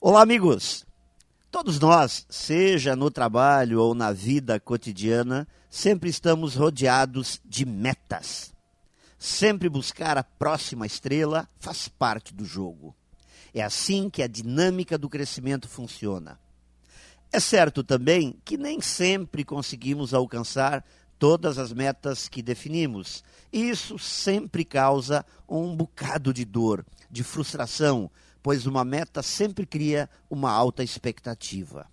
Olá, amigos! Todos nós, seja no trabalho ou na vida cotidiana, sempre estamos rodeados de metas. Sempre buscar a próxima estrela faz parte do jogo. É assim que a dinâmica do crescimento funciona. É certo também que nem sempre conseguimos alcançar todas as metas que definimos. E isso sempre causa um bocado de dor, de frustração, pois uma meta sempre cria uma alta expectativa.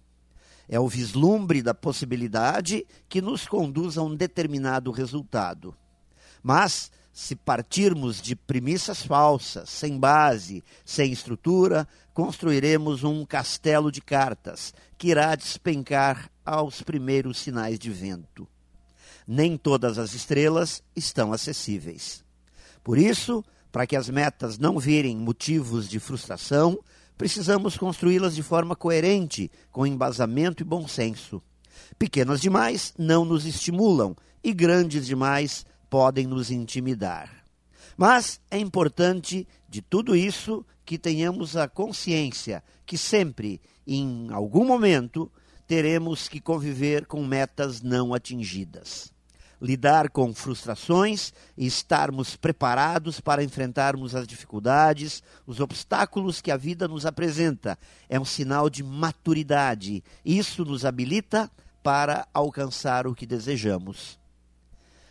É o vislumbre da possibilidade que nos conduz a um determinado resultado. Mas, se partirmos de premissas falsas, sem base, sem estrutura, construiremos um castelo de cartas que irá despencar aos primeiros sinais de vento. Nem todas as estrelas estão acessíveis. Por isso, para que as metas não virem motivos de frustração, precisamos construí-las de forma coerente, com embasamento e bom senso. Pequenas demais não nos estimulam e grandes demais podem nos intimidar. Mas é importante de tudo isso que tenhamos a consciência que sempre, em algum momento, teremos que conviver com metas não atingidas lidar com frustrações e estarmos preparados para enfrentarmos as dificuldades, os obstáculos que a vida nos apresenta. É um sinal de maturidade. Isso nos habilita para alcançar o que desejamos.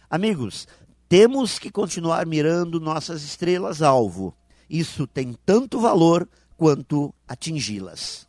Amigos, temos que continuar mirando nossas estrelas-alvo. Isso tem tanto valor quanto atingi-las.